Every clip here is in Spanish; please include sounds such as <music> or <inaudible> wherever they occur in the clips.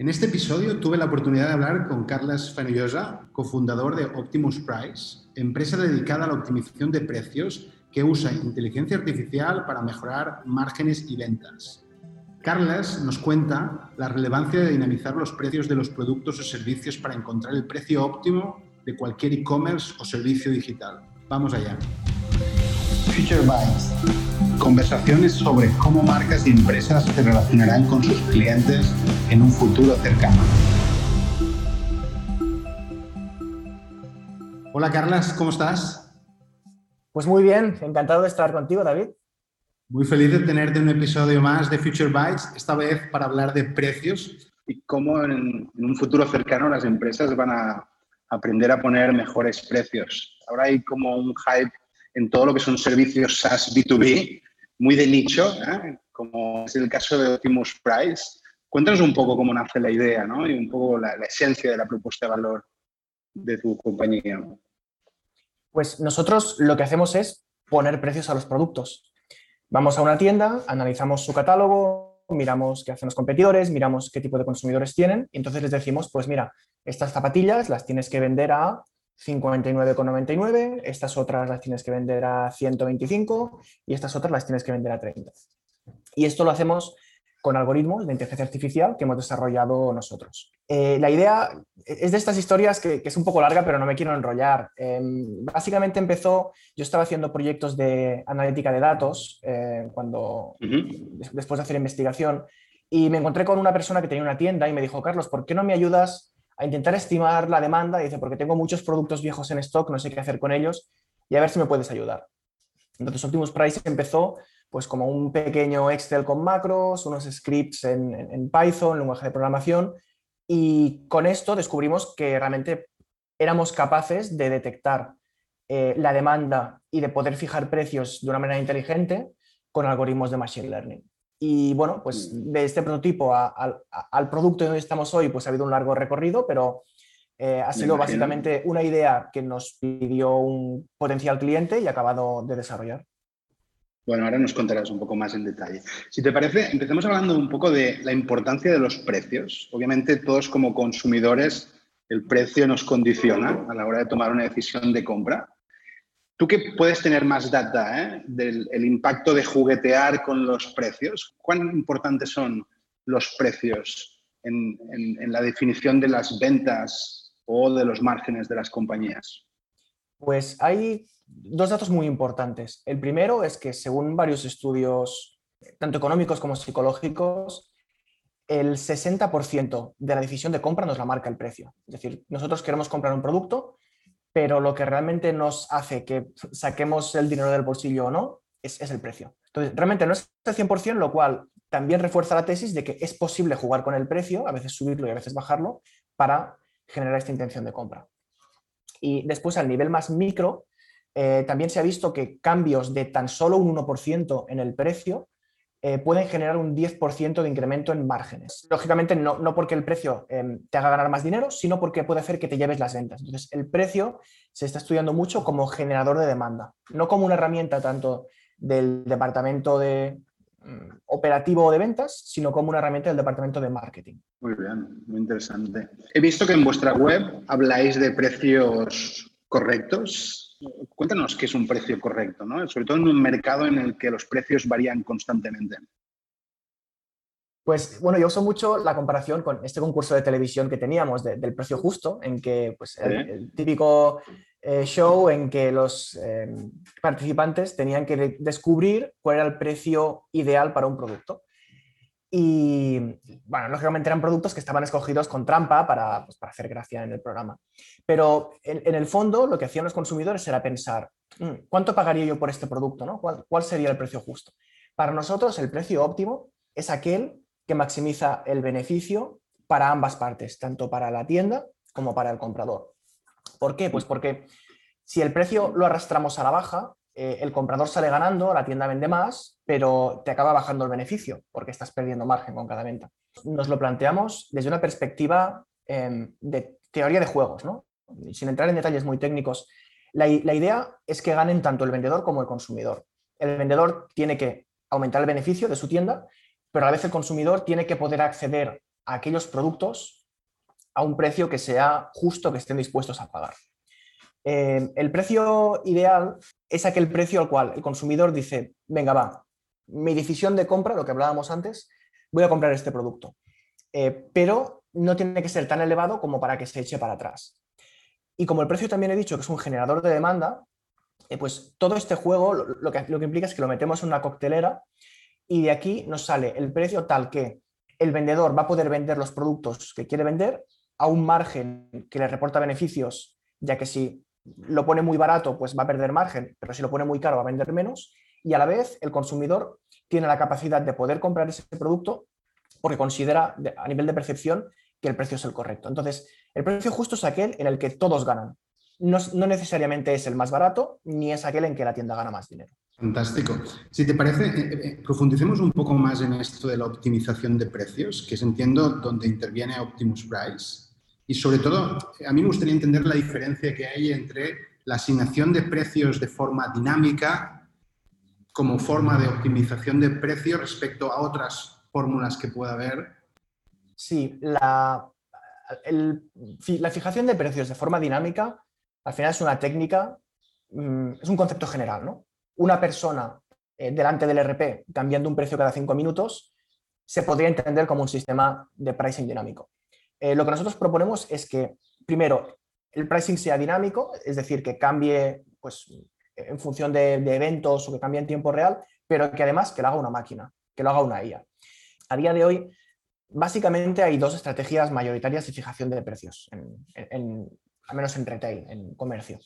En este episodio tuve la oportunidad de hablar con Carles Fenollosa, cofundador de Optimus Price, empresa dedicada a la optimización de precios que usa inteligencia artificial para mejorar márgenes y ventas. Carles nos cuenta la relevancia de dinamizar los precios de los productos o servicios para encontrar el precio óptimo de cualquier e-commerce o servicio digital. Vamos allá. Future Bytes. Conversaciones sobre cómo marcas y empresas se relacionarán con sus clientes en un futuro cercano. Hola Carlas, ¿cómo estás? Pues muy bien, encantado de estar contigo, David. Muy feliz de tenerte en un episodio más de Future Bytes, esta vez para hablar de precios y cómo en, un futuro cercano las empresas van a aprender a poner mejores precios. Ahora hay como un hype en todo lo que son servicios SaaS B2B, muy de nicho, ¿eh? como es el caso de Optimus Price. Cuéntanos un poco cómo nace la idea ¿no? y un poco la, la esencia de la propuesta de valor de tu compañía. Pues nosotros lo que hacemos es poner precios a los productos. Vamos a una tienda, analizamos su catálogo, miramos qué hacen los competidores, miramos qué tipo de consumidores tienen y entonces les decimos, pues mira, estas zapatillas las tienes que vender a 59,99, estas otras las tienes que vender a 125 y estas otras las tienes que vender a 30. Y esto lo hacemos con algoritmos de inteligencia artificial que hemos desarrollado nosotros. Eh, la idea es de estas historias que, es un poco larga, pero no me quiero enrollar. Em, básicamente empezó, yo estaba haciendo proyectos de analítica de datos eh, cuando, después de hacer investigación y me encontré con una persona que tenía una tienda y me dijo, Carlos, ¿por qué no me ayudas a intentar estimar la demanda? Y dice, porque tengo muchos productos viejos en stock, no sé qué hacer con ellos y a ver si me puedes ayudar. Entonces Optimus Price empezó pues como un pequeño Excel con macros, unos scripts en, Python, lenguaje de programación, y con esto descubrimos que realmente éramos capaces de detectar eh, la demanda y de poder fijar precios de una manera inteligente con algoritmos de Machine Learning. Y bueno, pues mm. de este prototipo al producto donde estamos hoy, pues ha habido un largo recorrido, pero eh, ha sido básicamente una idea que nos pidió un potencial cliente y acabado de desarrollar. Bueno, ahora nos contarás un poco más en detalle. Si te parece, empecemos hablando un poco de la importancia de los precios. Obviamente todos como consumidores el precio nos condiciona a la hora de tomar una decisión de compra. Tú que puedes tener más data ¿eh? del impacto de juguetear con los precios, ¿cuán importantes son los precios en la definición de las ventas o de los márgenes de las compañías? Pues hay dos datos muy importantes. El primero es que según varios estudios, tanto económicos como psicológicos, el 60% de la decisión de compra nos la marca el precio. Es decir, nosotros queremos comprar un producto, pero lo que realmente nos hace que saquemos el dinero del bolsillo o no es, el precio. Entonces, realmente no es el 100%, lo cual también refuerza la tesis de que es posible jugar con el precio, a veces subirlo y a veces bajarlo, para generar esta intención de compra. Y después, al nivel más micro, eh, también se ha visto que cambios de tan solo un 1% en el precio eh, pueden generar un 10% de incremento en márgenes. Lógicamente, no, no porque el precio em, te haga ganar más dinero, sino porque puede hacer que te lleves las ventas. Entonces, el precio se está estudiando mucho como generador de demanda, no como una herramienta tanto del departamento de operativo de ventas, sino como una herramienta del departamento de marketing. Muy bien, muy interesante. He visto que en vuestra web habláis de precios correctos Cuéntanos qué es un precio correcto, ¿no? sobre todo en un mercado en el que los precios varían constantemente. Pues bueno, yo uso mucho la comparación con este concurso de televisión que teníamos del precio justo, en que pues, el, típico eh, show en que los em, participantes tenían que descubrir cuál era el precio ideal para un producto. Y, bueno, lógicamente eran productos que estaban escogidos con trampa para, pues, para hacer gracia en el programa. Pero en, el fondo lo que hacían los consumidores era pensar, mm, ¿cuánto pagaría yo por este producto? ¿no? ¿Cuál, ¿Cuál sería el precio justo? Para nosotros el precio óptimo es aquel que maximiza el beneficio para ambas partes, tanto para la tienda como para el comprador. ¿Por qué? Pues porque si el precio lo arrastramos a la baja, eh, el comprador sale ganando, la tienda vende más, pero te acaba bajando el beneficio porque estás perdiendo margen con cada venta. Nos lo planteamos desde una perspectiva em, de teoría de juegos, ¿no? sin entrar en detalles muy técnicos. La, idea es que ganen tanto el vendedor como el consumidor. El vendedor tiene que aumentar el beneficio de su tienda, pero a la vez el consumidor tiene que poder acceder a aquellos productos a un precio que sea justo, que estén dispuestos a pagar. Eh, el precio ideal es aquel precio al cual el consumidor dice, venga, va, mi decisión de compra, lo que hablábamos antes, voy a comprar este producto. Eh, pero no tiene que ser tan elevado como para que se eche para atrás. Y como el precio también he dicho que es un generador de demanda, eh, pues todo este juego lo, que, lo que implica es que lo metemos en una coctelera y de aquí nos sale el precio tal que el vendedor va a poder vender los productos que quiere vender a un margen que le reporta beneficios, ya que si lo pone muy barato, pues va a perder margen, pero si lo pone muy caro va a vender menos. Y a la vez el consumidor tiene la capacidad de poder comprar ese producto porque considera a nivel de percepción que el precio es el correcto. Entonces, el precio justo es aquel en el que todos ganan. No, necesariamente es el más barato, ni es aquel en que la tienda gana más dinero. Fantástico. Si te parece, eh, eh, profundicemos un poco más en esto de la optimización de precios, que es entiendo donde interviene Optimus Price. Y sobre todo, a mí me gustaría entender la diferencia que hay entre la asignación de precios de forma dinámica como forma de optimización de precios respecto a otras fórmulas que pueda haber. Sí, la, la fijación de precios de forma dinámica al final es una técnica, mm, es un concepto general, ¿no? Una persona eh, delante del RP cambiando un precio cada cinco minutos se podría entender como un sistema de pricing dinámico. Eh, lo que nosotros proponemos es que, primero, el pricing sea dinámico, es decir, que cambie pues, en función de, eventos o que cambie en tiempo real, pero que además que lo haga una máquina, que lo haga una IA. A día de hoy, básicamente hay dos estrategias mayoritarias de fijación de precios, al menos en retail, en comercio.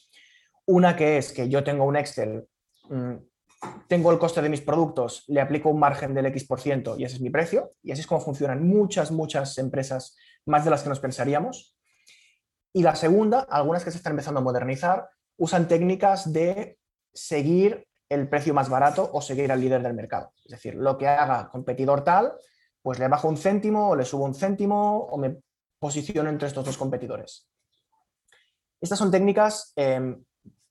Una que es que yo tengo un Excel, tengo el coste de mis productos, le aplico un margen del X% y ese es mi precio. Y así es como funcionan muchas, muchas empresas, más de las que nos pensaríamos. Y la segunda, algunas que se están empezando a modernizar, usan técnicas de seguir el precio más barato o seguir al líder del mercado. Es decir, lo que haga competidor tal, pues le bajo un céntimo o le subo un céntimo o me posiciono entre estos dos competidores. Estas son técnicas em,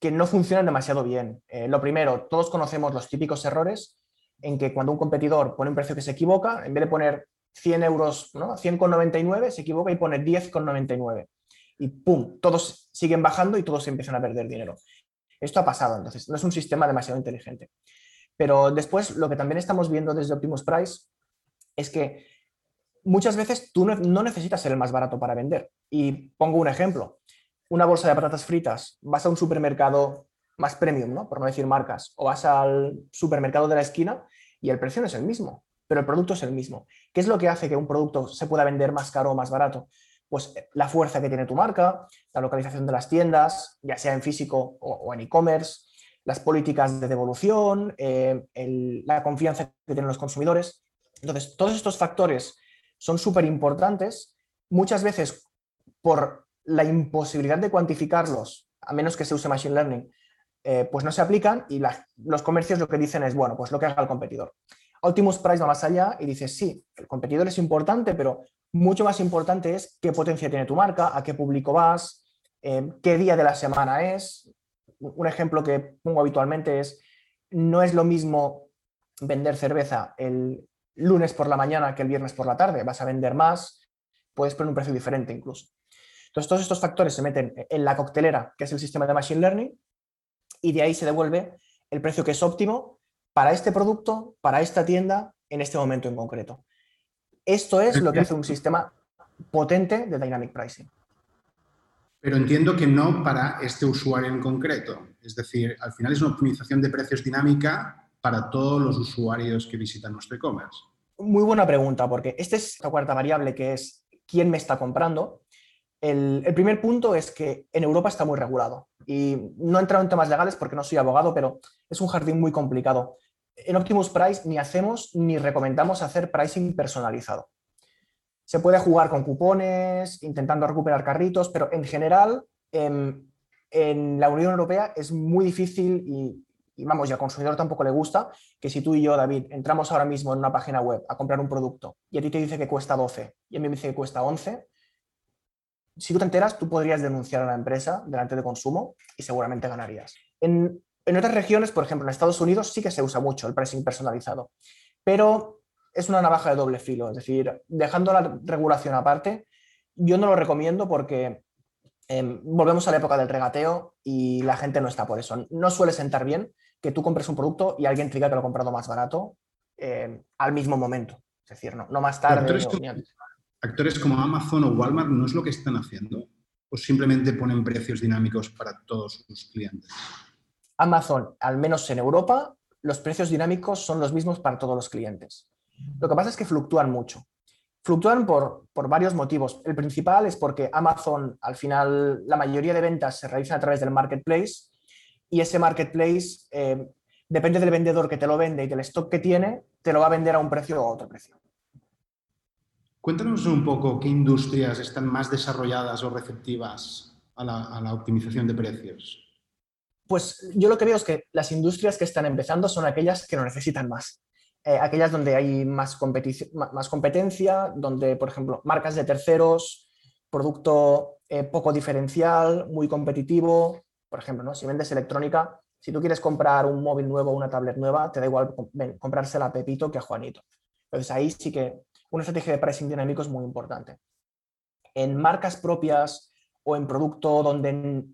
que no funcionan demasiado bien. Eh, lo primero, todos conocemos los típicos errores en que cuando un competidor pone un precio que se equivoca, en vez de poner 100 euros, ¿no? 100,99, se equivoca y pone 10,99. Y ¡pum! Todos siguen bajando y todos empiezan a perder dinero. Esto ha pasado, entonces no es un sistema demasiado inteligente. Pero después lo que también estamos viendo desde Optimus Price es que muchas veces tú no, necesitas ser el más barato para vender. Y pongo un ejemplo. Una bolsa de patatas fritas, vas a un supermercado más premium, ¿no? por no decir marcas, o vas al supermercado de la esquina y el precio no es el mismo, pero el producto es el mismo. ¿Qué es lo que hace que un producto se pueda vender más caro o más barato? Pues eh, la fuerza que tiene tu marca, la localización de las tiendas, ya sea en físico o, en e-commerce, las políticas de devolución, eh, la confianza que tienen los consumidores. Entonces, todos estos factores son súper importantes, muchas veces por la imposibilidad de cuantificarlos, a menos que se use Machine Learning, eh, pues no se aplican y los comercios lo que dicen es, bueno, pues lo que haga el competidor. Optimus Price va más allá y dice, sí, el competidor es importante, pero mucho más importante es qué potencia tiene tu marca, a qué público vas, eh, qué día de la semana es. Un ejemplo que pongo habitualmente es, no es lo mismo vender cerveza el lunes por la mañana que el viernes por la tarde, vas a vender más, puedes poner un precio diferente incluso. Entonces, todos estos factores se meten en la coctelera, que es el sistema de Machine Learning, y de ahí se devuelve el precio que es óptimo para este producto, para esta tienda, en este momento en concreto. Esto es lo que hace un sistema potente de Dynamic Pricing. Pero entiendo que no para este usuario en concreto. Es decir, al final es una optimización de precios dinámica para todos los usuarios que visitan nuestro e-commerce. Muy buena pregunta, porque esta es la cuarta variable que es quién me está comprando. El, primer punto es que en Europa está muy regulado y no he entrado en temas legales porque no soy abogado, pero es un jardín muy complicado. En Optimus Price ni hacemos ni recomendamos hacer pricing personalizado. Se puede jugar con cupones, intentando recuperar carritos, pero en general em, en la Unión Europea es muy difícil y, y vamos, y al consumidor tampoco le gusta, que si tú y yo, David, entramos ahora mismo en una página web a comprar un producto y a ti te dice que cuesta 12 y a mí me dice que cuesta 11, si tú te enteras, tú podrías denunciar a la empresa delante de consumo y seguramente ganarías. En, otras regiones, por ejemplo, en Estados Unidos sí que se usa mucho el pricing personalizado, pero es una navaja de doble filo. Es decir, dejando la regulación aparte, yo no lo recomiendo porque em, volvemos a la época del regateo y la gente no está por eso. No suele sentar bien que tú compres un producto y alguien te diga que lo ha comprado más barato em, al mismo momento. Es decir, no, no más tarde. Actores como Amazon o Walmart no es lo que están haciendo o simplemente ponen precios dinámicos para todos sus clientes. Amazon, al menos en Europa, los precios dinámicos son los mismos para todos los clientes. Lo que pasa es que fluctúan mucho. Fluctúan por, varios motivos. El principal es porque Amazon, al final, la mayoría de ventas se realizan a través del marketplace y ese marketplace, eh, depende del vendedor que te lo vende y del stock que tiene, te lo va a vender a un precio o a otro precio. Cuéntanos un poco qué industrias están más desarrolladas o receptivas a la optimización de precios. Pues yo lo que veo es que las industrias que están empezando son aquellas que lo necesitan más. Eh, aquellas donde hay más, competencia, donde, por ejemplo, marcas de terceros, producto eh, poco diferencial, muy competitivo. Por ejemplo, ¿no? si vendes electrónica, si tú quieres comprar un móvil nuevo o una tablet nueva, te da igual comprársela a Pepito que a Juanito. Entonces ahí sí que una estrategia de pricing dinámico es muy importante. En marcas propias o en producto donde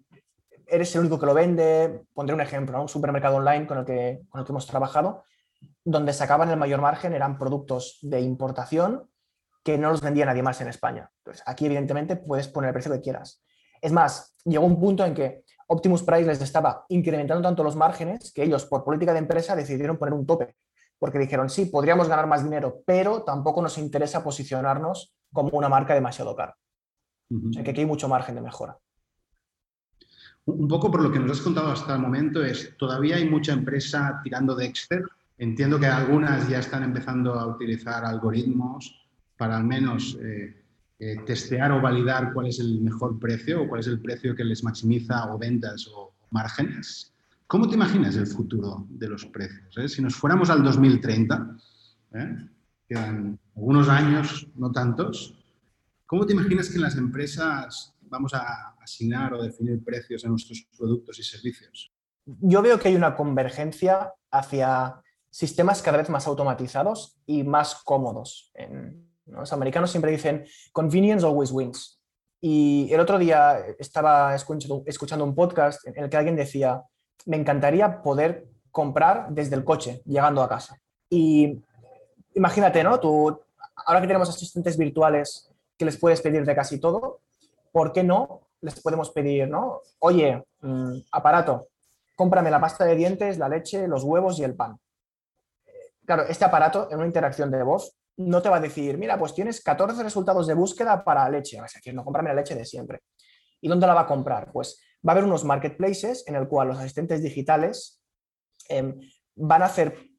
eres el único que lo vende. Pondré un ejemplo, un supermercado online con el, que, con el que hemos trabajado, donde sacaban el mayor margen eran productos de importación que no los vendía nadie más en España. Entonces, aquí evidentemente puedes poner el precio que quieras. Es más, llegó un punto en que Optimus Price les estaba incrementando tanto los márgenes que ellos, por política de empresa, decidieron poner un tope. Porque dijeron, sí, podríamos ganar más dinero, pero tampoco nos interesa posicionarnos como una marca demasiado cara. O sea que aquí hay mucho margen de mejora. Un poco por lo que nos has contado hasta el momento es, todavía hay mucha empresa tirando de Excel. Entiendo que algunas ya están empezando a utilizar algoritmos para al menos eh, eh, testear o validar cuál es el mejor precio o cuál es el precio que les maximiza o ventas o márgenes. ¿Cómo te imaginas el futuro de los precios? Eh? Si nos fuéramos al 2030, quedan algunos años, no tantos, ¿cómo te imaginas que las empresas vamos a asignar o definir precios en nuestros productos y servicios? Yo veo que hay una convergencia hacia sistemas cada vez más automatizados y más cómodos. Los americanos siempre dicen convenience always wins. Y el otro día estaba escuchando, un podcast en el que alguien decía, me encantaría poder comprar desde el coche, llegando a casa. Y imagínate, ¿no? Tú, ahora que tenemos asistentes virtuales que les puedes pedir de casi todo, ¿por qué no les podemos pedir, ¿no? Oye, mm, aparato, cómprame la pasta de dientes, la leche, los huevos y el pan. Claro, este aparato en una interacción de voz no te va a decir, mira, pues tienes 14 resultados de búsqueda para leche. A decir, no, cómprame la leche de siempre. ¿Y dónde la va a comprar? Pues va a haber unos marketplaces en el cual los asistentes digitales em, van a hacer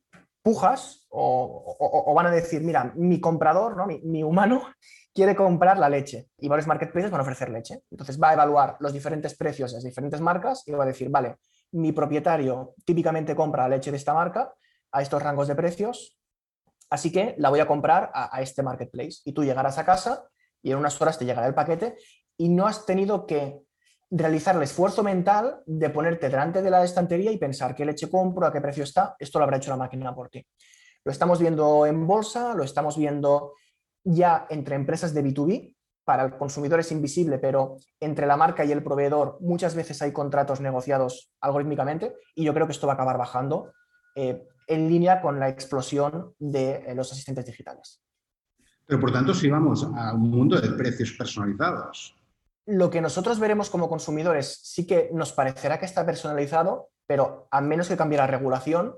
pujas o, van a decir, mira, mi comprador, ¿no? mi humano, <laughs> quiere comprar la leche y varios marketplaces van a ofrecer leche. Entonces va a evaluar los diferentes precios de las diferentes marcas y va a decir, vale, mi propietario típicamente compra la leche de esta marca a estos rangos de precios, así que la voy a comprar a, este marketplace. Y tú llegarás a casa y en unas horas te llegará el paquete y no has tenido que realizar el esfuerzo mental de ponerte delante de la estantería y pensar qué leche compro, a qué precio está, esto lo habrá hecho la máquina por ti. Lo estamos viendo en bolsa, lo estamos viendo ya entre empresas de B2B, para el consumidor es invisible, pero entre la marca y el proveedor muchas veces hay contratos negociados algorítmicamente y yo creo que esto va a acabar bajando eh, en línea con la explosión de eh, los asistentes digitales. Pero por tanto, si vamos a un mundo de precios personalizados. Lo que nosotros veremos como consumidores sí que nos parecerá que está personalizado, pero a menos que cambie la regulación,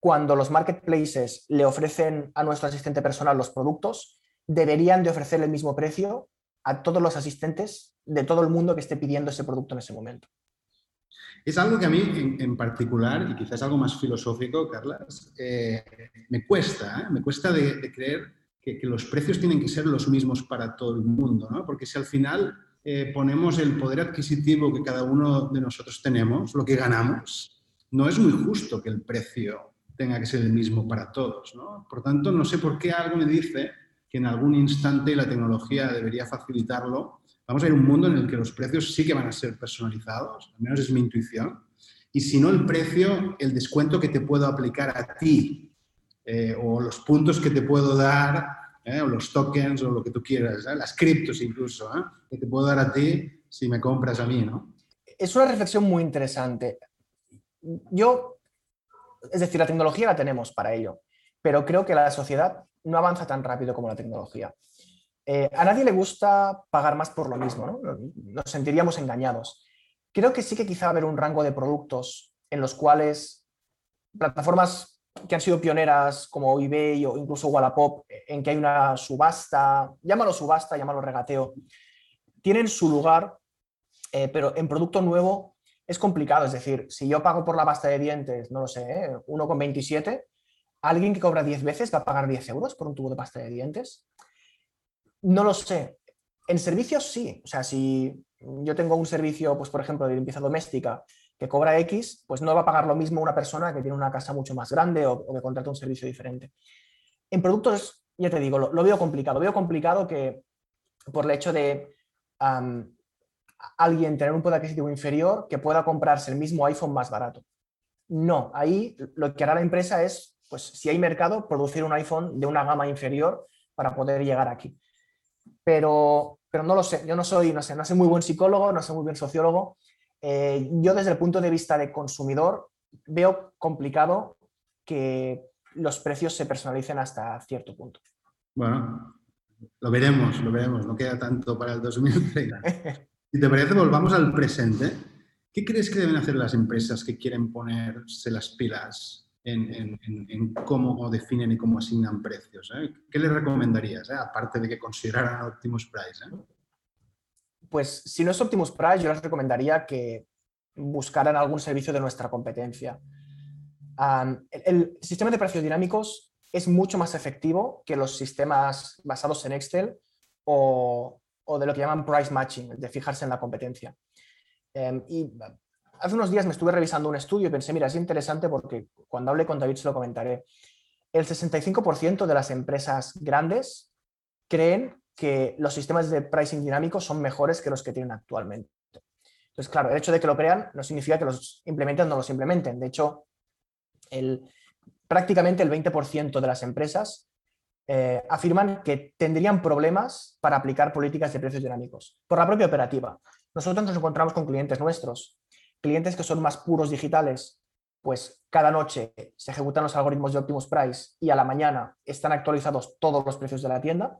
cuando los marketplaces le ofrecen a nuestro asistente personal los productos, deberían de ofrecerle el mismo precio a todos los asistentes de todo el mundo que esté pidiendo ese producto en ese momento. Es algo que a mí en, particular, y quizás algo más filosófico, Carlas, eh, me cuesta, ¿eh? me cuesta de, creer que, los precios tienen que ser los mismos para todo el mundo, ¿no? porque si al final eh, ponemos el poder adquisitivo que cada uno de nosotros tenemos, lo que ganamos, no es muy justo que el precio tenga que ser el mismo para todos. ¿no? Por tanto, no sé por qué algo me dice que en algún instante la tecnología debería facilitarlo. Vamos a ir a un mundo en el que los precios sí que van a ser personalizados, al menos es mi intuición. Y si no el precio, el descuento que te puedo aplicar a ti eh, o los puntos que te puedo dar, eh, o los tokens, o lo que tú quieras, las criptos incluso, que te puedo dar a ti si me compras a mí, ¿no? Es una reflexión muy interesante. Yo, es decir, la tecnología la tenemos para ello, pero creo que la sociedad no avanza tan rápido como la tecnología. Eh, a nadie le gusta pagar más por lo mismo, ¿no? Nos sentiríamos engañados. Creo que sí que quizá haber un rango de productos en los cuales plataformas que han sido pioneras como eBay o incluso Wallapop, en que hay una subasta, llámalo subasta, llámalo regateo, tienen su lugar, eh, pero en producto nuevo es complicado. Es decir, si yo pago por la pasta de dientes, no lo sé, ¿eh? 1,27, alguien que cobra 10 veces va a pagar 10 euros por un tubo de pasta de dientes. No lo sé. En servicios sí. O sea, si yo tengo un servicio, pues por ejemplo, de limpieza doméstica que cobra X, pues no va a pagar lo mismo una persona que tiene una casa mucho más grande o, que contrata un servicio diferente. En productos, ya te digo, lo, veo complicado. Veo complicado que por el hecho de alguien tener un poder adquisitivo inferior que pueda comprarse el mismo iPhone más barato. No, ahí lo que hará la empresa es, pues si hay mercado, producir un iPhone de una gama inferior para poder llegar aquí pero, pero no lo sé. Yo no soy, no sé, no soy muy buen psicólogo, no soy muy buen sociólogo. Eh, yo desde el punto de vista de consumidor veo complicado que los precios se personalicen hasta cierto punto. Bueno, lo veremos, lo veremos. No queda tanto para el 2030. Si te parece, volvamos al presente. ¿Qué crees que deben hacer las empresas que quieren ponerse las pilas en, cómo definen y cómo asignan precios. ¿eh? ¿Qué les recomendarías, eh? aparte de que consideraran Optimus Price? Pues si no es Optimus Price, yo les recomendaría que buscaran algún servicio de nuestra competencia. el, sistema de precios dinámicos es mucho más efectivo que los sistemas basados en Excel o, o de lo que llaman price matching, de fijarse en la competencia. Em, y hace unos días me estuve revisando un estudio y pensé, mira, es interesante porque cuando hable con David se lo comentaré. El 65% de las empresas grandes creen que los sistemas de pricing dinámicos son mejores que los que tienen actualmente. Entonces, claro, el hecho de que lo crean no significa que los implementen o no los implementen. De hecho, prácticamente el 20% de las empresas eh, afirman que tendrían problemas para aplicar políticas de precios dinámicos por la propia operativa. Nosotros nos encontramos con clientes nuestros clientes que son más puros digitales, pues cada noche se ejecutan los algoritmos de Optimus Price y a la mañana están actualizados todos los precios de la tienda,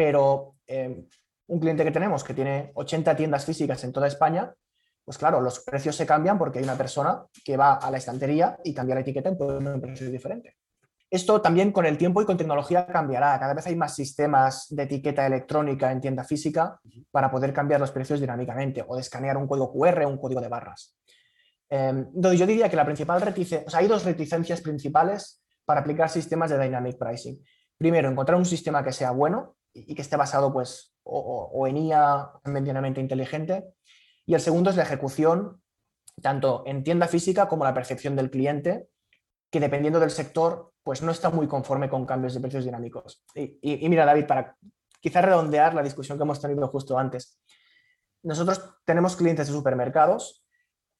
pero eh, un cliente que tenemos que tiene 80 tiendas físicas en toda España, pues claro, los precios se cambian porque hay una persona que va a la estantería y cambia la etiqueta en un precio diferente. Esto también con el tiempo y con tecnología cambiará. Cada vez hay más sistemas de etiqueta electrónica en tienda física para poder cambiar los precios dinámicamente o de escanear un código QR o un código de barras. Em, entonces, yo diría que la principal reticencia, o sea, hay dos reticencias principales para aplicar sistemas de dynamic pricing. Primero, encontrar un sistema que sea bueno y que esté basado pues, o, en IA medianamente inteligente. Y el segundo es la ejecución, tanto en tienda física como la percepción del cliente, que dependiendo del sector, pues no está muy conforme con cambios de precios dinámicos. Y, y mira, David, para quizás redondear la discusión que hemos tenido justo antes, nosotros tenemos clientes de supermercados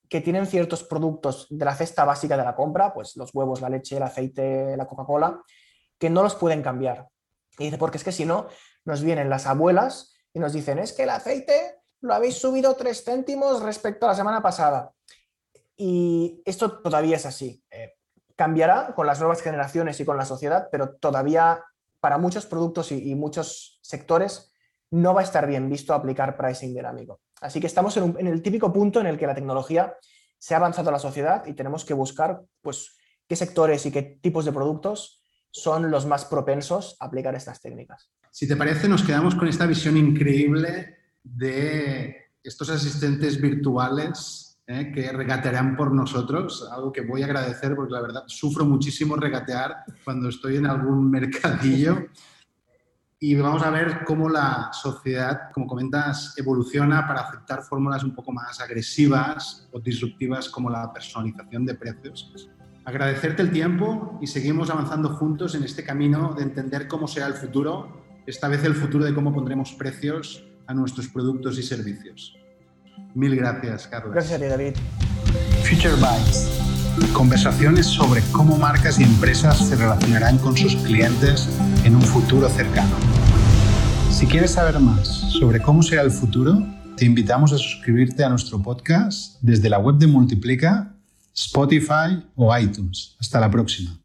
que tienen ciertos productos de la cesta básica de la compra, pues los huevos, la leche, el aceite, la Coca-Cola, que no los pueden cambiar. Y dice, porque es que si no, nos vienen las abuelas y nos dicen, es que el aceite lo habéis subido tres céntimos respecto a la semana pasada. Y esto todavía es así. Eh, cambiará con las nuevas generaciones y con la sociedad, pero todavía para muchos productos y, muchos sectores no va a estar bien visto aplicar pricing dinámico. Así que estamos en, el típico punto en el que la tecnología se ha avanzado a la sociedad y tenemos que buscar pues, qué sectores y qué tipos de productos son los más propensos a aplicar estas técnicas. Si te parece, nos quedamos con esta visión increíble de estos asistentes virtuales ¿eh? que regatearán por nosotros, algo que voy a agradecer porque la verdad sufro muchísimo regatear cuando estoy en algún mercadillo y vamos a ver cómo la sociedad, como comentas, evoluciona para aceptar fórmulas un poco más agresivas o disruptivas como la personalización de precios. Agradecerte el tiempo y seguimos avanzando juntos en este camino de entender cómo será el futuro, esta vez el futuro de cómo pondremos precios a nuestros productos y servicios. Mil gracias, Carlos. Gracias a ti, David. Future Bytes Conversaciones sobre cómo marcas y empresas se relacionarán con sus clientes en un futuro cercano. Si quieres saber más sobre cómo será el futuro, te invitamos a suscribirte a nuestro podcast desde la web de Multiplica, Spotify o iTunes. Hasta la próxima.